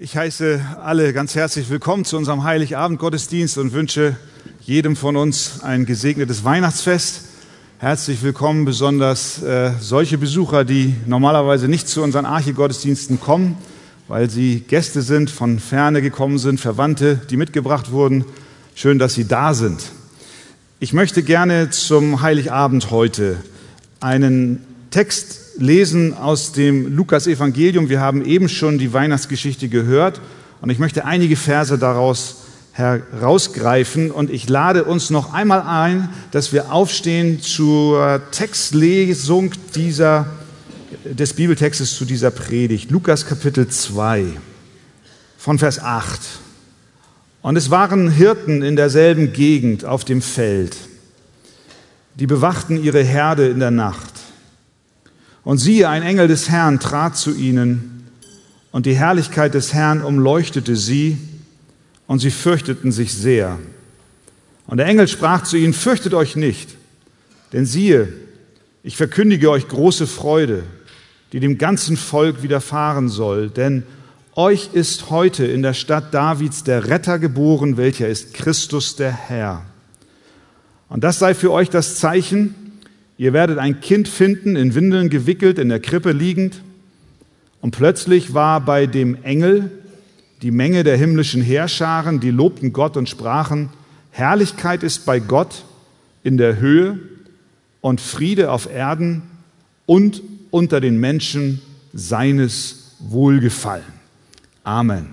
Ich heiße alle ganz herzlich willkommen zu unserem Heiligabend-Gottesdienst und wünsche jedem von uns ein gesegnetes Weihnachtsfest. Herzlich willkommen besonders äh, solche Besucher, die normalerweise nicht zu unseren Arche-Gottesdiensten kommen, weil sie Gäste sind, von ferne gekommen sind, Verwandte, die mitgebracht wurden. Schön, dass Sie da sind. Ich möchte gerne zum Heiligabend heute einen Text lesen aus dem Lukas-Evangelium. Wir haben eben schon die Weihnachtsgeschichte gehört und ich möchte einige Verse daraus herausgreifen und ich lade uns noch einmal ein, dass wir aufstehen zur Textlesung dieser, des Bibeltextes zu dieser Predigt. Lukas Kapitel 2 von Vers 8. Und es waren Hirten in derselben Gegend auf dem Feld. Die bewachten ihre Herde in der Nacht. Und siehe, ein Engel des Herrn trat zu ihnen, und die Herrlichkeit des Herrn umleuchtete sie, und sie fürchteten sich sehr. Und der Engel sprach zu ihnen, fürchtet euch nicht, denn siehe, ich verkündige euch große Freude, die dem ganzen Volk widerfahren soll, denn euch ist heute in der Stadt Davids der Retter geboren, welcher ist Christus der Herr. Und das sei für euch das Zeichen, Ihr werdet ein Kind finden, in Windeln gewickelt, in der Krippe liegend. Und plötzlich war bei dem Engel die Menge der himmlischen Heerscharen, die lobten Gott und sprachen, Herrlichkeit ist bei Gott in der Höhe und Friede auf Erden und unter den Menschen seines Wohlgefallen. Amen.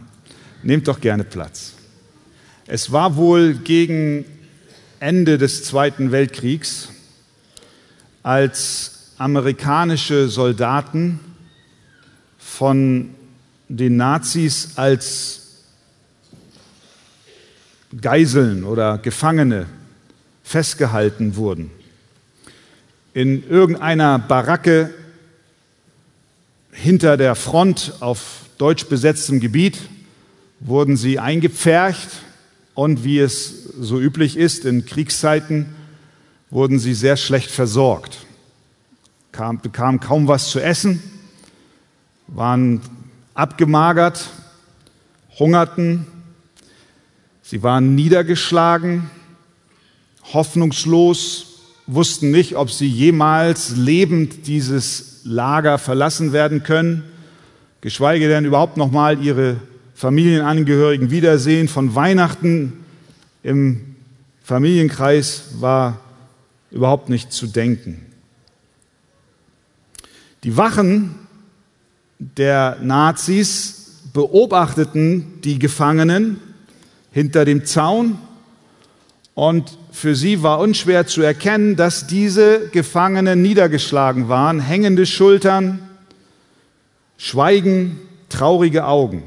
Nehmt doch gerne Platz. Es war wohl gegen Ende des Zweiten Weltkriegs, als amerikanische Soldaten von den Nazis als Geiseln oder Gefangene festgehalten wurden. In irgendeiner Baracke hinter der Front auf deutsch besetztem Gebiet wurden sie eingepfercht und wie es so üblich ist in Kriegszeiten, wurden sie sehr schlecht versorgt, kam, bekamen kaum was zu essen, waren abgemagert, hungerten, sie waren niedergeschlagen, hoffnungslos, wussten nicht, ob sie jemals lebend dieses Lager verlassen werden können, geschweige denn überhaupt noch mal ihre Familienangehörigen wiedersehen. Von Weihnachten im Familienkreis war überhaupt nicht zu denken. Die Wachen der Nazis beobachteten die Gefangenen hinter dem Zaun und für sie war unschwer zu erkennen, dass diese Gefangenen niedergeschlagen waren, hängende Schultern, Schweigen, traurige Augen.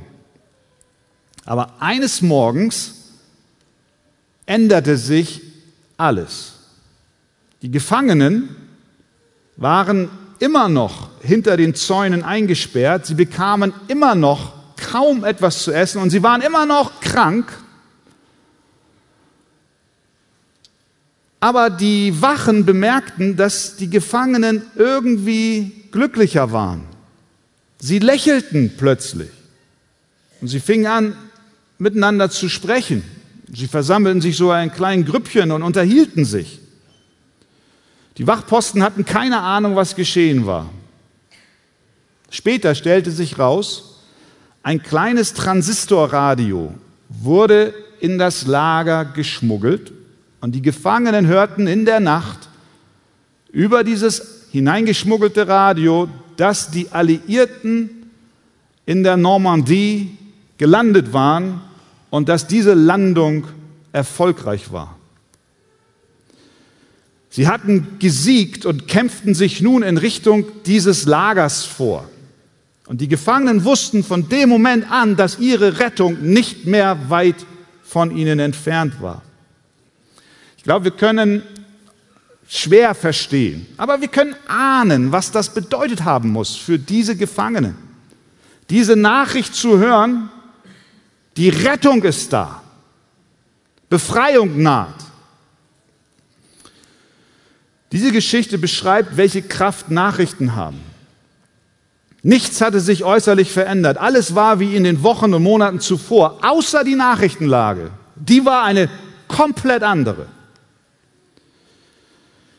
Aber eines Morgens änderte sich alles. Die Gefangenen waren immer noch hinter den Zäunen eingesperrt, sie bekamen immer noch kaum etwas zu essen und sie waren immer noch krank. Aber die Wachen bemerkten, dass die Gefangenen irgendwie glücklicher waren. Sie lächelten plötzlich und sie fingen an, miteinander zu sprechen. Sie versammelten sich so ein kleines Grüppchen und unterhielten sich. Die Wachposten hatten keine Ahnung, was geschehen war. Später stellte sich raus, ein kleines Transistorradio wurde in das Lager geschmuggelt und die Gefangenen hörten in der Nacht über dieses hineingeschmuggelte Radio, dass die Alliierten in der Normandie gelandet waren und dass diese Landung erfolgreich war. Sie hatten gesiegt und kämpften sich nun in Richtung dieses Lagers vor. Und die Gefangenen wussten von dem Moment an, dass ihre Rettung nicht mehr weit von ihnen entfernt war. Ich glaube, wir können schwer verstehen, aber wir können ahnen, was das bedeutet haben muss für diese Gefangenen. Diese Nachricht zu hören, die Rettung ist da, Befreiung naht. Diese Geschichte beschreibt, welche Kraft Nachrichten haben. Nichts hatte sich äußerlich verändert. Alles war wie in den Wochen und Monaten zuvor, außer die Nachrichtenlage. Die war eine komplett andere.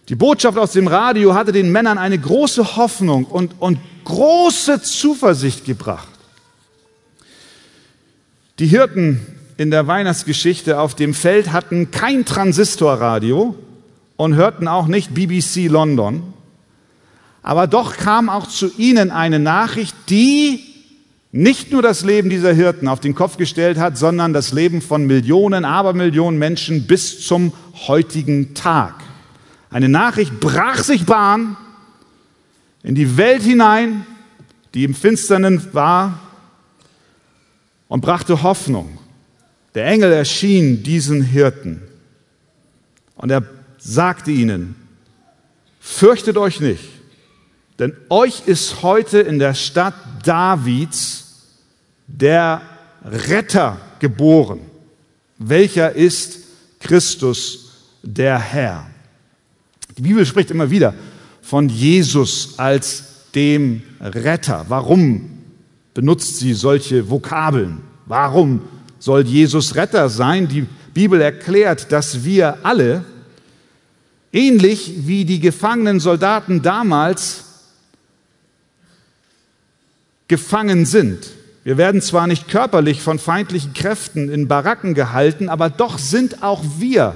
Die Botschaft aus dem Radio hatte den Männern eine große Hoffnung und, und große Zuversicht gebracht. Die Hirten in der Weihnachtsgeschichte auf dem Feld hatten kein Transistorradio und hörten auch nicht BBC London. Aber doch kam auch zu ihnen eine Nachricht, die nicht nur das Leben dieser Hirten auf den Kopf gestellt hat, sondern das Leben von Millionen, Abermillionen Menschen bis zum heutigen Tag. Eine Nachricht brach sich Bahn in die Welt hinein, die im Finsternen war, und brachte Hoffnung. Der Engel erschien diesen Hirten und er sagte ihnen, fürchtet euch nicht, denn euch ist heute in der Stadt Davids der Retter geboren, welcher ist Christus der Herr. Die Bibel spricht immer wieder von Jesus als dem Retter. Warum benutzt sie solche Vokabeln? Warum soll Jesus Retter sein? Die Bibel erklärt, dass wir alle, ähnlich wie die gefangenen Soldaten damals, gefangen sind. Wir werden zwar nicht körperlich von feindlichen Kräften in Baracken gehalten, aber doch sind auch wir,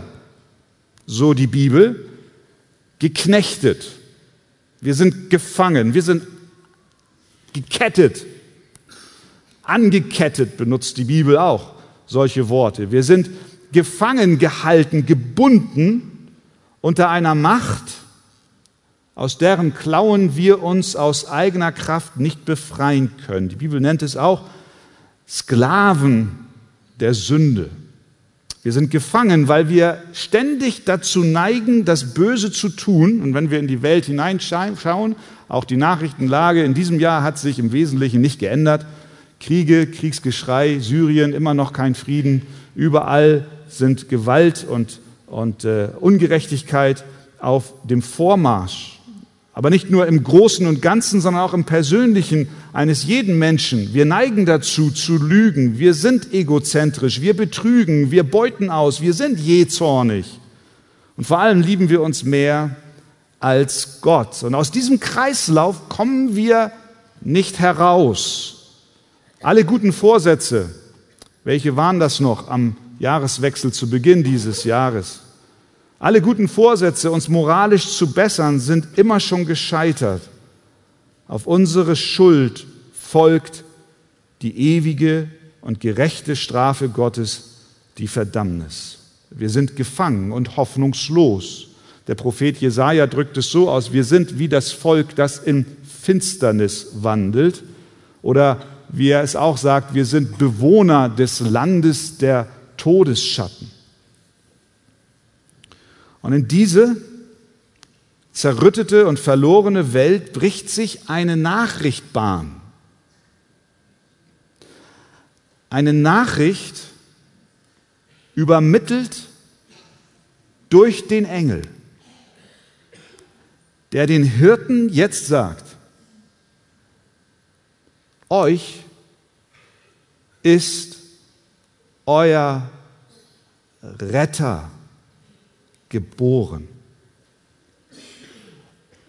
so die Bibel, geknechtet. Wir sind gefangen, wir sind gekettet, angekettet benutzt die Bibel auch solche Worte. Wir sind gefangen gehalten, gebunden unter einer Macht, aus deren Klauen wir uns aus eigener Kraft nicht befreien können. Die Bibel nennt es auch Sklaven der Sünde. Wir sind gefangen, weil wir ständig dazu neigen, das Böse zu tun. Und wenn wir in die Welt hineinschauen, auch die Nachrichtenlage in diesem Jahr hat sich im Wesentlichen nicht geändert. Kriege, Kriegsgeschrei, Syrien, immer noch kein Frieden. Überall sind Gewalt und, und äh, Ungerechtigkeit auf dem Vormarsch. Aber nicht nur im Großen und Ganzen, sondern auch im Persönlichen eines jeden Menschen. Wir neigen dazu, zu lügen. Wir sind egozentrisch. Wir betrügen. Wir beuten aus. Wir sind jähzornig. Und vor allem lieben wir uns mehr als Gott. Und aus diesem Kreislauf kommen wir nicht heraus. Alle guten Vorsätze, welche waren das noch am Jahreswechsel zu Beginn dieses Jahres? Alle guten Vorsätze, uns moralisch zu bessern, sind immer schon gescheitert. Auf unsere Schuld folgt die ewige und gerechte Strafe Gottes, die Verdammnis. Wir sind gefangen und hoffnungslos. Der Prophet Jesaja drückt es so aus: Wir sind wie das Volk, das in Finsternis wandelt. Oder wie er es auch sagt, wir sind Bewohner des Landes der Todesschatten. Und in diese zerrüttete und verlorene Welt bricht sich eine Nachricht Bahn. Eine Nachricht übermittelt durch den Engel, der den Hirten jetzt sagt, euch ist euer Retter geboren.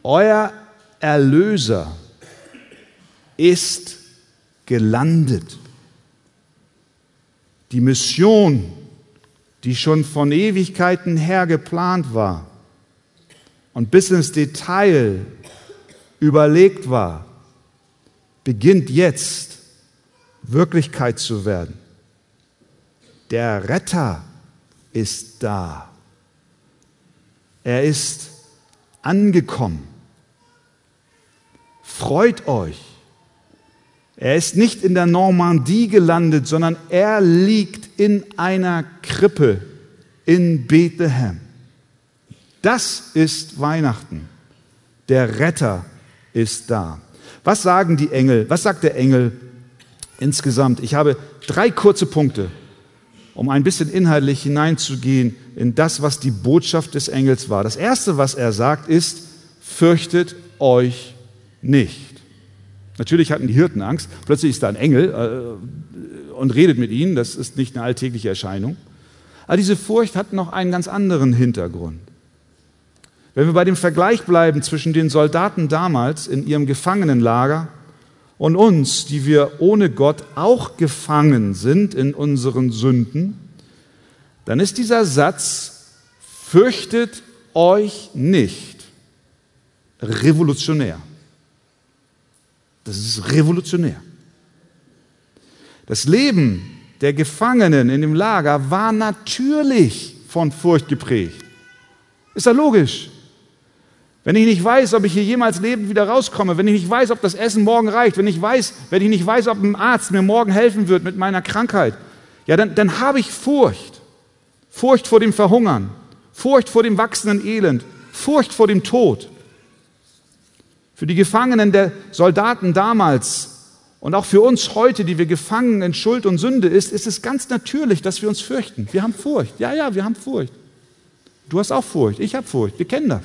Euer Erlöser ist gelandet. Die Mission, die schon von Ewigkeiten her geplant war und bis ins Detail überlegt war, beginnt jetzt Wirklichkeit zu werden. Der Retter ist da. Er ist angekommen. Freut euch. Er ist nicht in der Normandie gelandet, sondern er liegt in einer Krippe in Bethlehem. Das ist Weihnachten. Der Retter ist da. Was sagen die Engel? Was sagt der Engel insgesamt? Ich habe drei kurze Punkte, um ein bisschen inhaltlich hineinzugehen in das, was die Botschaft des Engels war. Das erste, was er sagt, ist, fürchtet euch nicht. Natürlich hatten die Hirten Angst. Plötzlich ist da ein Engel äh, und redet mit ihnen. Das ist nicht eine alltägliche Erscheinung. Aber diese Furcht hat noch einen ganz anderen Hintergrund. Wenn wir bei dem Vergleich bleiben zwischen den Soldaten damals in ihrem Gefangenenlager und uns, die wir ohne Gott auch gefangen sind in unseren Sünden, dann ist dieser Satz, fürchtet euch nicht, revolutionär. Das ist revolutionär. Das Leben der Gefangenen in dem Lager war natürlich von Furcht geprägt. Ist ja logisch. Wenn ich nicht weiß, ob ich hier jemals lebend wieder rauskomme, wenn ich nicht weiß, ob das Essen morgen reicht, wenn ich weiß, wenn ich nicht weiß, ob ein Arzt mir morgen helfen wird mit meiner Krankheit, ja, dann, dann habe ich Furcht. Furcht vor dem Verhungern, Furcht vor dem wachsenden Elend, Furcht vor dem Tod. Für die Gefangenen der Soldaten damals und auch für uns heute, die wir gefangen in Schuld und Sünde ist, ist es ganz natürlich, dass wir uns fürchten. Wir haben Furcht. Ja, ja, wir haben Furcht. Du hast auch Furcht. Ich habe Furcht. Wir kennen das.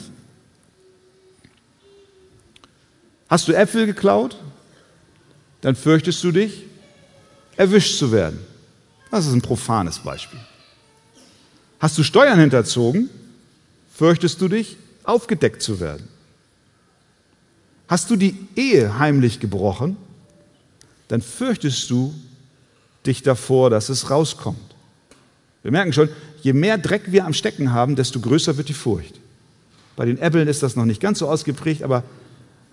Hast du Äpfel geklaut? Dann fürchtest du dich, erwischt zu werden. Das ist ein profanes Beispiel. Hast du Steuern hinterzogen? Fürchtest du dich, aufgedeckt zu werden. Hast du die Ehe heimlich gebrochen? Dann fürchtest du dich davor, dass es rauskommt. Wir merken schon, je mehr Dreck wir am Stecken haben, desto größer wird die Furcht. Bei den Äppeln ist das noch nicht ganz so ausgeprägt, aber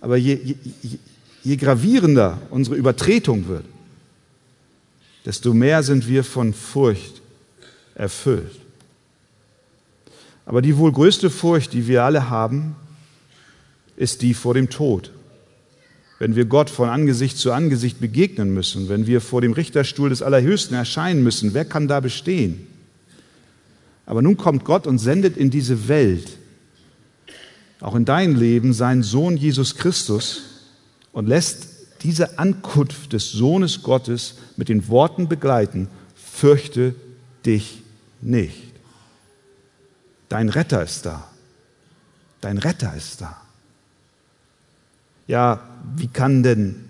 aber je, je, je gravierender unsere Übertretung wird, desto mehr sind wir von Furcht erfüllt. Aber die wohl größte Furcht, die wir alle haben, ist die vor dem Tod. Wenn wir Gott von Angesicht zu Angesicht begegnen müssen, wenn wir vor dem Richterstuhl des Allerhöchsten erscheinen müssen, wer kann da bestehen? Aber nun kommt Gott und sendet in diese Welt auch in dein Leben seinen Sohn Jesus Christus und lässt diese Ankunft des Sohnes Gottes mit den Worten begleiten, fürchte dich nicht. Dein Retter ist da. Dein Retter ist da. Ja, wie kann denn,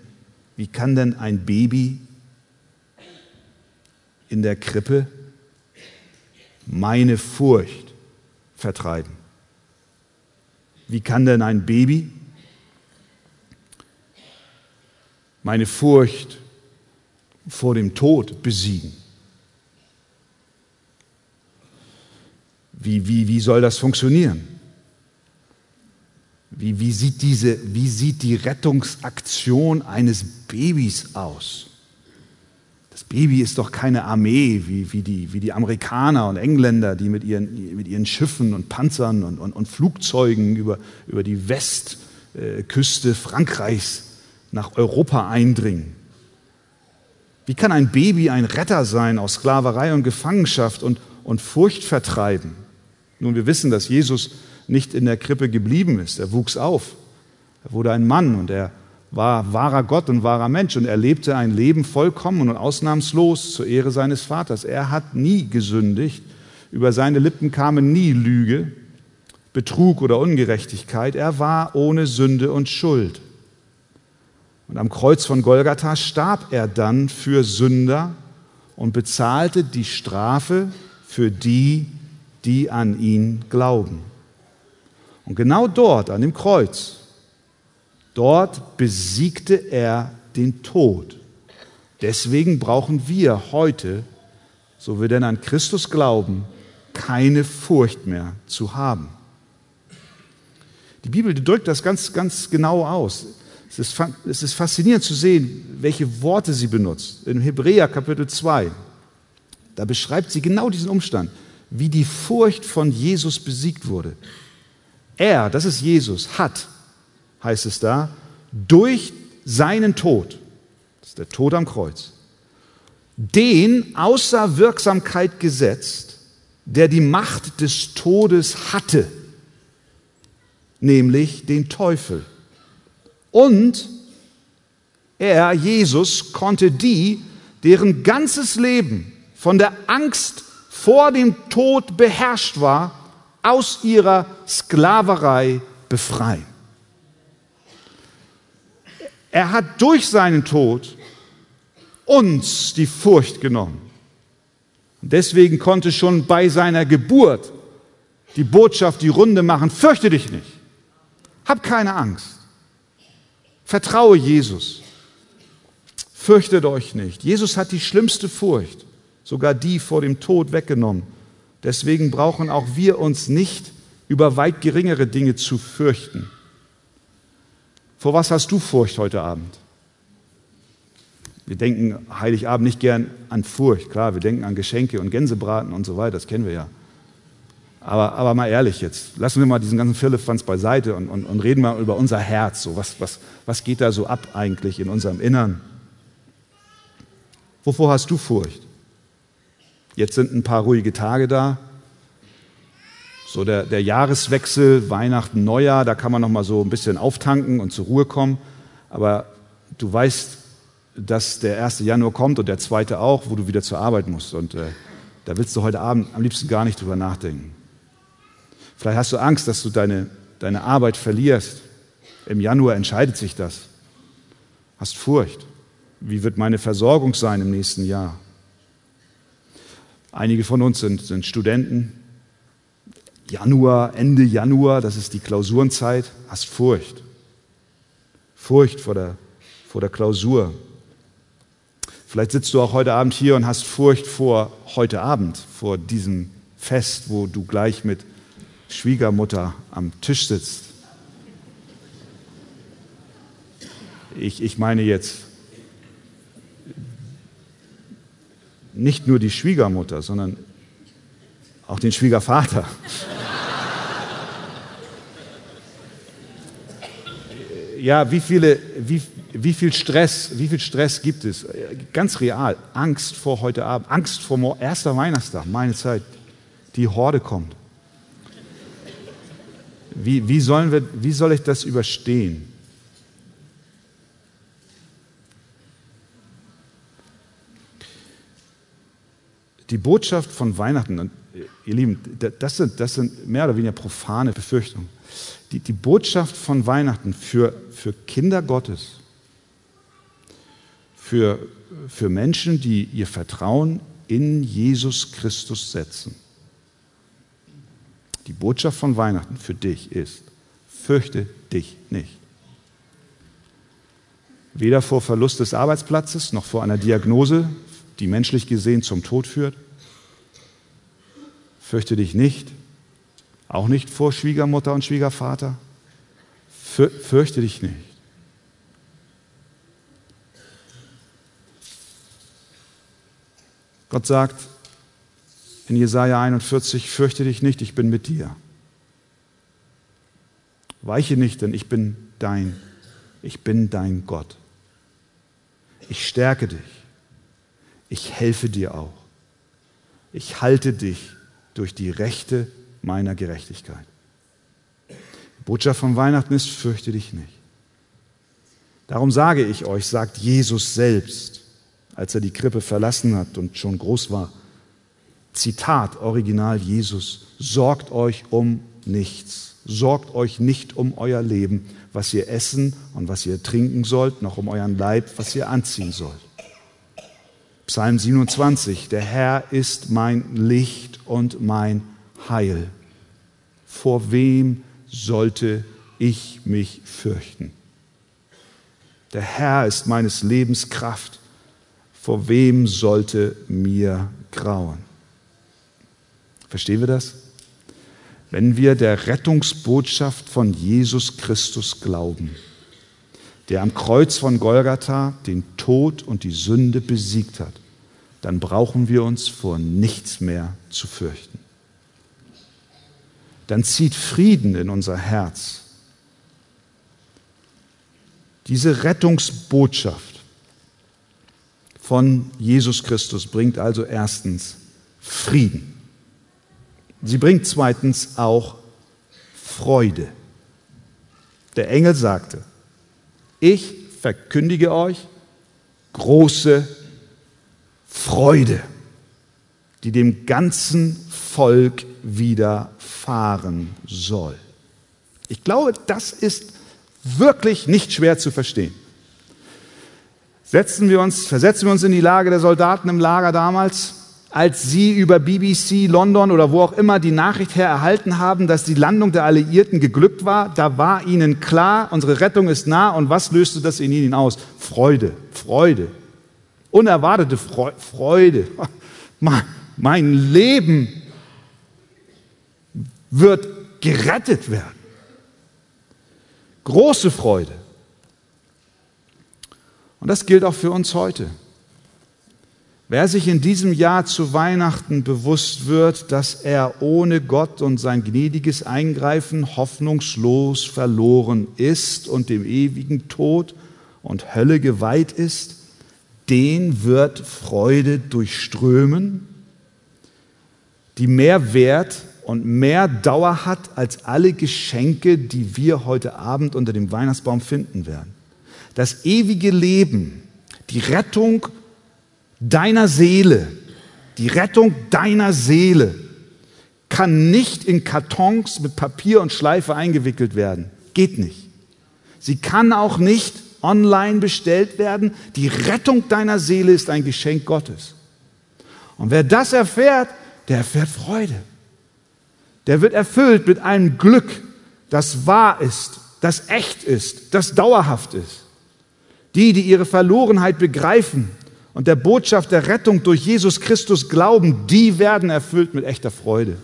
wie kann denn ein Baby in der Krippe meine Furcht vertreiben? Wie kann denn ein Baby meine Furcht vor dem Tod besiegen? Wie, wie, wie soll das funktionieren? Wie, wie, sieht diese, wie sieht die Rettungsaktion eines Babys aus? Baby ist doch keine Armee wie, wie, die, wie die Amerikaner und Engländer, die mit ihren, mit ihren Schiffen und Panzern und, und, und Flugzeugen über, über die Westküste Frankreichs nach Europa eindringen. Wie kann ein Baby ein Retter sein aus Sklaverei und Gefangenschaft und, und Furcht vertreiben? Nun, wir wissen, dass Jesus nicht in der Krippe geblieben ist. Er wuchs auf. Er wurde ein Mann und er war wahrer Gott und wahrer Mensch und er lebte ein Leben vollkommen und ausnahmslos zur Ehre seines Vaters. Er hat nie gesündigt, über seine Lippen kamen nie Lüge, Betrug oder Ungerechtigkeit. Er war ohne Sünde und Schuld. Und am Kreuz von Golgatha starb er dann für Sünder und bezahlte die Strafe für die, die an ihn glauben. Und genau dort, an dem Kreuz, Dort besiegte er den Tod. Deswegen brauchen wir heute, so wir denn an Christus glauben, keine Furcht mehr zu haben. Die Bibel drückt das ganz, ganz genau aus. Es ist, es ist faszinierend zu sehen, welche Worte sie benutzt. In Hebräer Kapitel 2, da beschreibt sie genau diesen Umstand, wie die Furcht von Jesus besiegt wurde. Er, das ist Jesus, hat heißt es da, durch seinen Tod, das ist der Tod am Kreuz, den außer Wirksamkeit gesetzt, der die Macht des Todes hatte, nämlich den Teufel. Und er, Jesus, konnte die, deren ganzes Leben von der Angst vor dem Tod beherrscht war, aus ihrer Sklaverei befreien. Er hat durch seinen Tod uns die Furcht genommen. Und deswegen konnte schon bei seiner Geburt die Botschaft die Runde machen, fürchte dich nicht, hab keine Angst, vertraue Jesus, fürchtet euch nicht. Jesus hat die schlimmste Furcht, sogar die vor dem Tod weggenommen. Deswegen brauchen auch wir uns nicht über weit geringere Dinge zu fürchten. Vor was hast du Furcht heute Abend? Wir denken Heiligabend nicht gern an Furcht, klar, wir denken an Geschenke und Gänsebraten und so weiter, das kennen wir ja. Aber, aber mal ehrlich jetzt, lassen wir mal diesen ganzen Firlefanz beiseite und, und, und reden mal über unser Herz. So, was, was, was geht da so ab eigentlich in unserem Innern? Wovor hast du Furcht? Jetzt sind ein paar ruhige Tage da. So der, der Jahreswechsel, Weihnachten, Neujahr, da kann man noch mal so ein bisschen auftanken und zur Ruhe kommen. Aber du weißt, dass der 1. Januar kommt und der 2. auch, wo du wieder zur Arbeit musst. Und äh, da willst du heute Abend am liebsten gar nicht drüber nachdenken. Vielleicht hast du Angst, dass du deine, deine Arbeit verlierst. Im Januar entscheidet sich das. Hast Furcht. Wie wird meine Versorgung sein im nächsten Jahr? Einige von uns sind, sind Studenten. Januar, Ende Januar, das ist die Klausurenzeit, hast Furcht. Furcht vor der, vor der Klausur. Vielleicht sitzt du auch heute Abend hier und hast Furcht vor heute Abend, vor diesem Fest, wo du gleich mit Schwiegermutter am Tisch sitzt. Ich, ich meine jetzt nicht nur die Schwiegermutter, sondern auch den Schwiegervater. Ja, wie, viele, wie, wie, viel Stress, wie viel Stress gibt es? Ganz real. Angst vor heute Abend, Angst vor erster Weihnachtstag, meine Zeit. Die Horde kommt. Wie, wie, sollen wir, wie soll ich das überstehen? Die Botschaft von Weihnachten, und ihr Lieben, das sind, das sind mehr oder weniger profane Befürchtungen. Die, die Botschaft von Weihnachten für, für Kinder Gottes, für, für Menschen, die ihr Vertrauen in Jesus Christus setzen. Die Botschaft von Weihnachten für dich ist, fürchte dich nicht. Weder vor Verlust des Arbeitsplatzes noch vor einer Diagnose, die menschlich gesehen zum Tod führt. Fürchte dich nicht, auch nicht vor Schwiegermutter und Schwiegervater. Fürchte dich nicht. Gott sagt in Jesaja 41: Fürchte dich nicht, ich bin mit dir. Weiche nicht, denn ich bin dein, ich bin dein Gott. Ich stärke dich. Ich helfe dir auch. Ich halte dich durch die Rechte meiner Gerechtigkeit. Die Botschaft von Weihnachten ist, fürchte dich nicht. Darum sage ich euch, sagt Jesus selbst, als er die Krippe verlassen hat und schon groß war, Zitat, Original Jesus, sorgt euch um nichts. Sorgt euch nicht um euer Leben, was ihr essen und was ihr trinken sollt, noch um euren Leib, was ihr anziehen sollt. Psalm 27, der Herr ist mein Licht und mein Heil. Vor wem sollte ich mich fürchten? Der Herr ist meines Lebens Kraft. Vor wem sollte mir grauen? Verstehen wir das? Wenn wir der Rettungsbotschaft von Jesus Christus glauben, der am Kreuz von Golgatha den Tod und die Sünde besiegt hat, dann brauchen wir uns vor nichts mehr zu fürchten. Dann zieht Frieden in unser Herz. Diese Rettungsbotschaft von Jesus Christus bringt also erstens Frieden. Sie bringt zweitens auch Freude. Der Engel sagte, ich verkündige euch große Freude, die dem ganzen Volk widerfahren soll. Ich glaube, das ist wirklich nicht schwer zu verstehen. Setzen wir uns, versetzen wir uns in die Lage der Soldaten im Lager damals, als sie über BBC, London oder wo auch immer die Nachricht her erhalten haben, dass die Landung der Alliierten geglückt war, da war ihnen klar, unsere Rettung ist nah und was löste das in ihnen aus? Freude, Freude, unerwartete Freude. Mein Leben wird gerettet werden. Große Freude. Und das gilt auch für uns heute. Wer sich in diesem Jahr zu Weihnachten bewusst wird, dass er ohne Gott und sein gnädiges Eingreifen hoffnungslos verloren ist und dem ewigen Tod und Hölle geweiht ist, den wird Freude durchströmen, die mehr Wert und mehr Dauer hat als alle Geschenke, die wir heute Abend unter dem Weihnachtsbaum finden werden. Das ewige Leben, die Rettung deiner Seele, die Rettung deiner Seele kann nicht in Kartons mit Papier und Schleife eingewickelt werden. Geht nicht. Sie kann auch nicht online bestellt werden. Die Rettung deiner Seele ist ein Geschenk Gottes. Und wer das erfährt, der erfährt Freude. Der wird erfüllt mit einem Glück, das wahr ist, das echt ist, das dauerhaft ist. Die, die ihre Verlorenheit begreifen und der Botschaft der Rettung durch Jesus Christus glauben, die werden erfüllt mit echter Freude.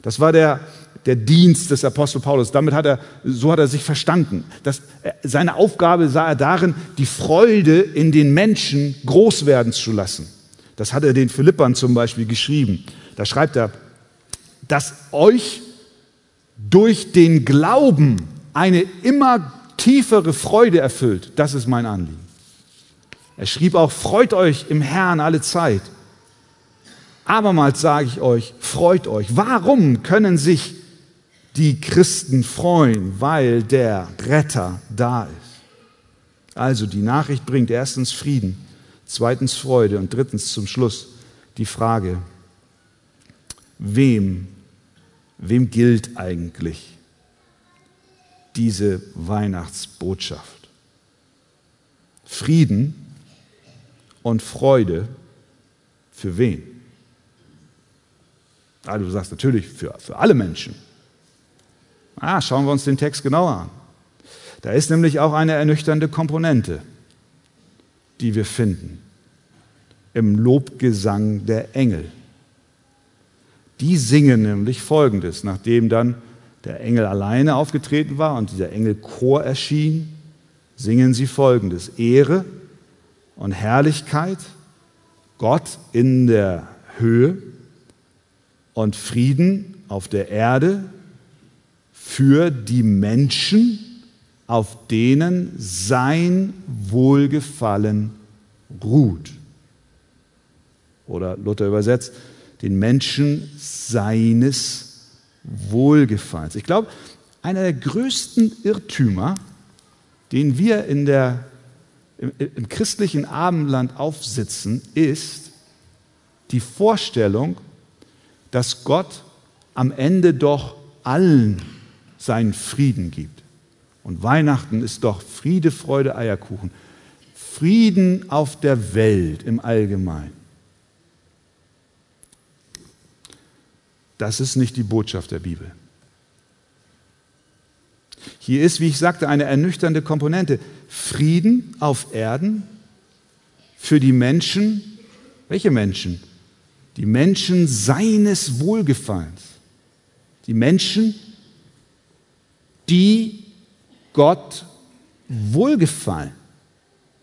Das war der, der Dienst des Apostel Paulus. Damit hat er, so hat er sich verstanden. Das, seine Aufgabe sah er darin, die Freude in den Menschen groß werden zu lassen. Das hat er den Philippern zum Beispiel geschrieben. Da schreibt er, dass euch durch den Glauben eine immer tiefere Freude erfüllt. Das ist mein Anliegen. Er schrieb auch, freut euch im Herrn alle Zeit. Abermals sage ich euch, freut euch. Warum können sich die Christen freuen? Weil der Retter da ist. Also die Nachricht bringt erstens Frieden, zweitens Freude und drittens zum Schluss die Frage, wem, wem gilt eigentlich diese Weihnachtsbotschaft. Frieden und Freude für wen? Also du sagst natürlich für, für alle Menschen. Ah, schauen wir uns den Text genauer an. Da ist nämlich auch eine ernüchternde Komponente, die wir finden im Lobgesang der Engel. Die singen nämlich Folgendes, nachdem dann der Engel alleine aufgetreten war und dieser Engelchor erschien, singen sie folgendes: Ehre und Herrlichkeit Gott in der Höhe und Frieden auf der Erde für die Menschen, auf denen sein Wohlgefallen ruht. Oder Luther übersetzt, den Menschen seines Wohlgefallens. Ich glaube, einer der größten Irrtümer, den wir in der, im, im christlichen Abendland aufsitzen, ist die Vorstellung, dass Gott am Ende doch allen seinen Frieden gibt. Und Weihnachten ist doch Friede, Freude, Eierkuchen. Frieden auf der Welt im Allgemeinen. Das ist nicht die Botschaft der Bibel. Hier ist, wie ich sagte, eine ernüchternde Komponente. Frieden auf Erden für die Menschen. Welche Menschen? Die Menschen seines Wohlgefallens. Die Menschen, die Gott wohlgefallen.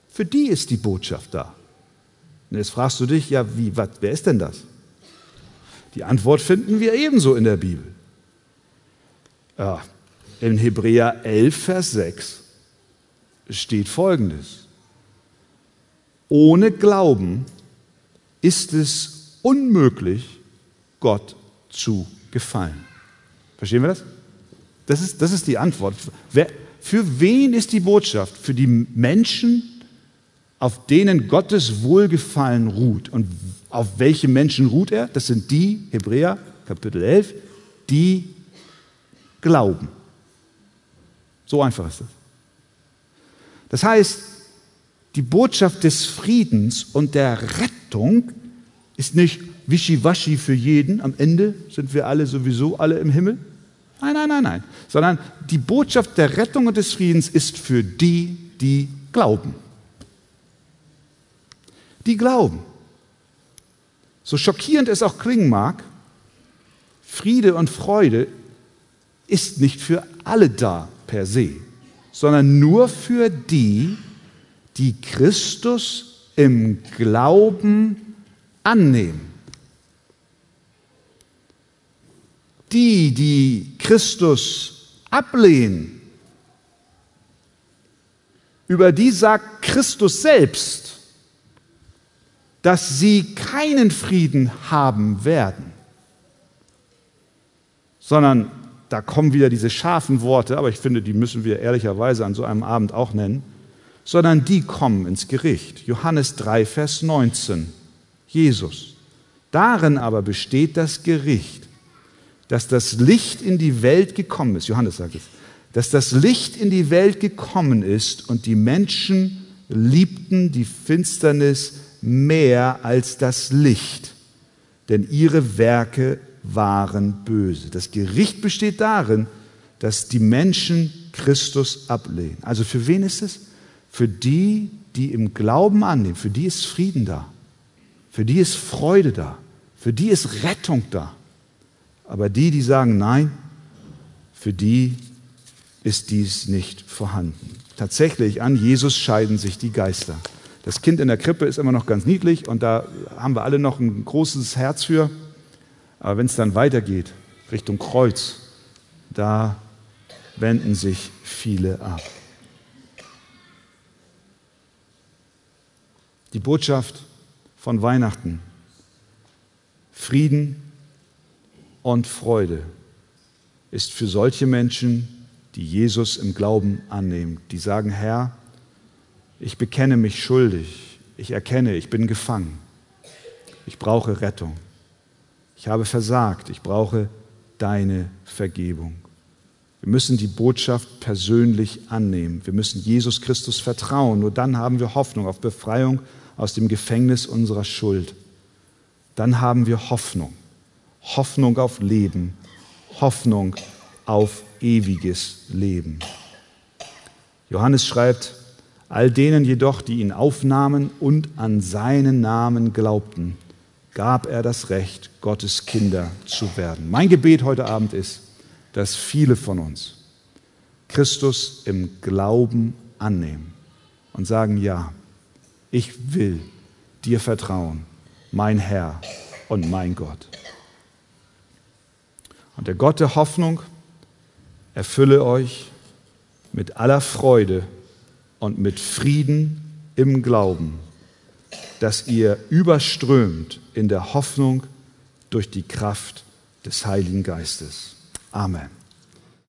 Für die ist die Botschaft da. Und jetzt fragst du dich, ja, wie, wat, wer ist denn das? Die Antwort finden wir ebenso in der Bibel. Ja, in Hebräer 11, Vers 6 steht Folgendes. Ohne Glauben ist es unmöglich, Gott zu gefallen. Verstehen wir das? Das ist, das ist die Antwort. Wer, für wen ist die Botschaft? Für die Menschen, auf denen Gottes Wohlgefallen ruht. Und auf welche Menschen ruht er? Das sind die, Hebräer Kapitel 11, die glauben. So einfach ist das. Das heißt, Die Botschaft des Friedens und der Rettung ist nicht wischiwaschi für jeden. Am Ende sind wir alle sowieso alle im Himmel. Nein, nein, nein, nein. Sondern die Botschaft der Rettung und des Friedens ist für die, die glauben. Die glauben. So schockierend es auch klingen mag, Friede und Freude ist nicht für alle da per se, sondern nur für die, die Christus im Glauben annehmen. Die, die Christus ablehnen, über die sagt Christus selbst, dass sie keinen Frieden haben werden, sondern da kommen wieder diese scharfen Worte, aber ich finde, die müssen wir ehrlicherweise an so einem Abend auch nennen, sondern die kommen ins Gericht. Johannes 3, Vers 19. Jesus. Darin aber besteht das Gericht, dass das Licht in die Welt gekommen ist. Johannes sagt es. Dass das Licht in die Welt gekommen ist und die Menschen liebten die Finsternis mehr als das Licht, denn ihre Werke waren böse. Das Gericht besteht darin, dass die Menschen Christus ablehnen. Also für wen ist es? Für die, die im Glauben annehmen, für die ist Frieden da, für die ist Freude da, für die ist Rettung da. Aber die, die sagen Nein, für die ist dies nicht vorhanden. Tatsächlich, an Jesus scheiden sich die Geister. Das Kind in der Krippe ist immer noch ganz niedlich und da haben wir alle noch ein großes Herz für. Aber wenn es dann weitergeht, Richtung Kreuz, da wenden sich viele ab. Die Botschaft von Weihnachten, Frieden und Freude, ist für solche Menschen, die Jesus im Glauben annehmen, die sagen, Herr, ich bekenne mich schuldig, ich erkenne, ich bin gefangen, ich brauche Rettung. Ich habe versagt, ich brauche deine Vergebung. Wir müssen die Botschaft persönlich annehmen. Wir müssen Jesus Christus vertrauen. Nur dann haben wir Hoffnung auf Befreiung aus dem Gefängnis unserer Schuld. Dann haben wir Hoffnung. Hoffnung auf Leben. Hoffnung auf ewiges Leben. Johannes schreibt, all denen jedoch, die ihn aufnahmen und an seinen Namen glaubten, gab er das Recht, Gottes Kinder zu werden. Mein Gebet heute Abend ist, dass viele von uns Christus im Glauben annehmen und sagen, ja, ich will dir vertrauen, mein Herr und mein Gott. Und der Gott der Hoffnung erfülle euch mit aller Freude und mit Frieden im Glauben dass ihr überströmt in der Hoffnung durch die Kraft des Heiligen Geistes. Amen.